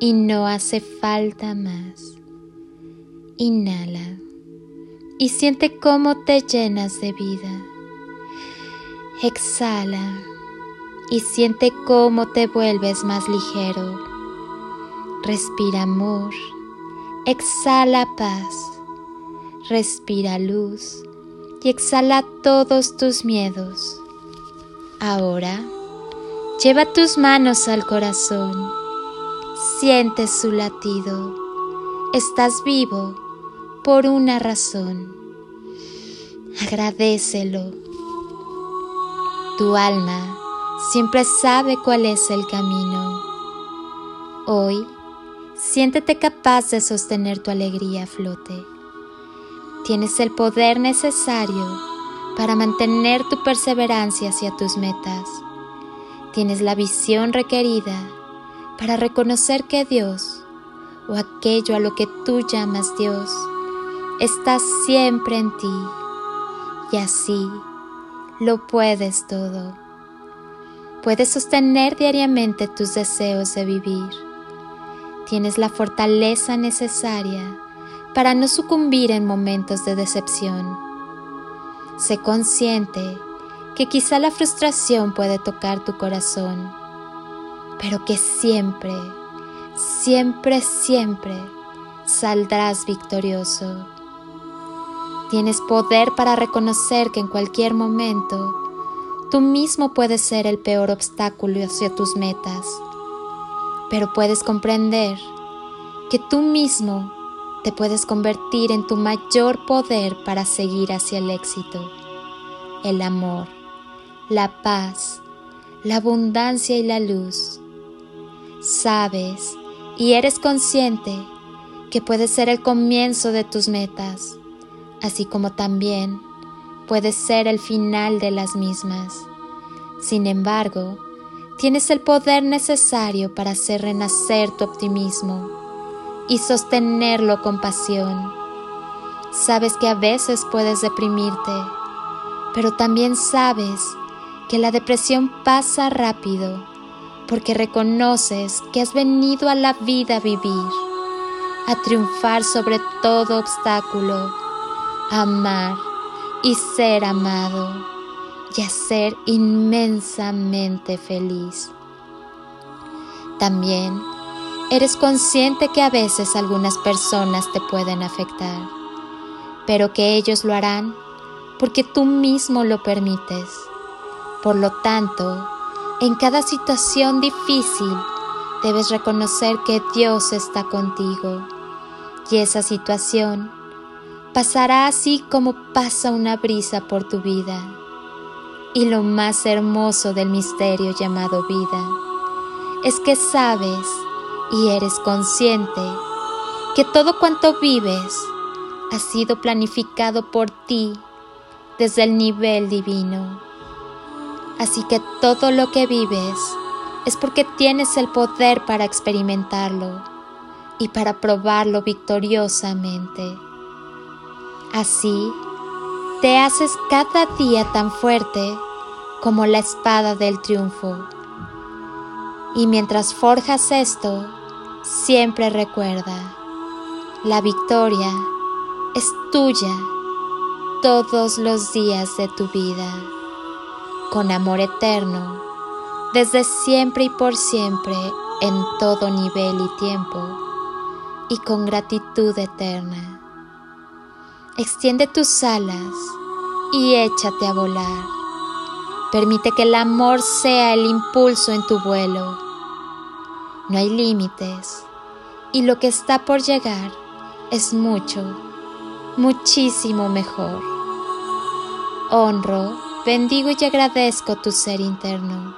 y no hace falta más. Inhala y siente cómo te llenas de vida. Exhala y siente cómo te vuelves más ligero. Respira amor, exhala paz, respira luz y exhala todos tus miedos. Ahora, lleva tus manos al corazón, siente su latido, estás vivo por una razón. Agradecelo. Tu alma siempre sabe cuál es el camino. Hoy, siéntete capaz de sostener tu alegría a flote. Tienes el poder necesario para mantener tu perseverancia hacia tus metas. Tienes la visión requerida para reconocer que Dios, o aquello a lo que tú llamas Dios, está siempre en ti. Y así lo puedes todo. Puedes sostener diariamente tus deseos de vivir. Tienes la fortaleza necesaria para no sucumbir en momentos de decepción. Sé consciente que quizá la frustración puede tocar tu corazón, pero que siempre, siempre, siempre saldrás victorioso. Tienes poder para reconocer que en cualquier momento tú mismo puedes ser el peor obstáculo hacia tus metas, pero puedes comprender que tú mismo te puedes convertir en tu mayor poder para seguir hacia el éxito. El amor, la paz, la abundancia y la luz. Sabes y eres consciente que puede ser el comienzo de tus metas, así como también puede ser el final de las mismas. Sin embargo, tienes el poder necesario para hacer renacer tu optimismo y sostenerlo con pasión. Sabes que a veces puedes deprimirte, pero también sabes que la depresión pasa rápido porque reconoces que has venido a la vida a vivir, a triunfar sobre todo obstáculo, a amar y ser amado y a ser inmensamente feliz. También Eres consciente que a veces algunas personas te pueden afectar, pero que ellos lo harán porque tú mismo lo permites. Por lo tanto, en cada situación difícil debes reconocer que Dios está contigo y esa situación pasará así como pasa una brisa por tu vida. Y lo más hermoso del misterio llamado vida es que sabes y eres consciente que todo cuanto vives ha sido planificado por ti desde el nivel divino. Así que todo lo que vives es porque tienes el poder para experimentarlo y para probarlo victoriosamente. Así, te haces cada día tan fuerte como la espada del triunfo. Y mientras forjas esto, Siempre recuerda, la victoria es tuya todos los días de tu vida, con amor eterno, desde siempre y por siempre, en todo nivel y tiempo, y con gratitud eterna. Extiende tus alas y échate a volar. Permite que el amor sea el impulso en tu vuelo no hay límites y lo que está por llegar es mucho, muchísimo mejor. Honro, bendigo y agradezco tu ser interno.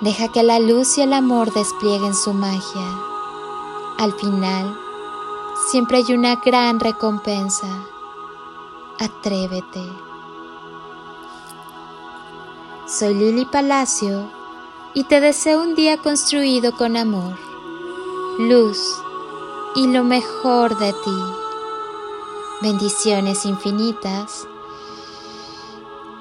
Deja que la luz y el amor desplieguen su magia. Al final, siempre hay una gran recompensa. Atrévete. Soy Lili Palacio y te deseo un día construido con amor, luz y lo mejor de ti. Bendiciones infinitas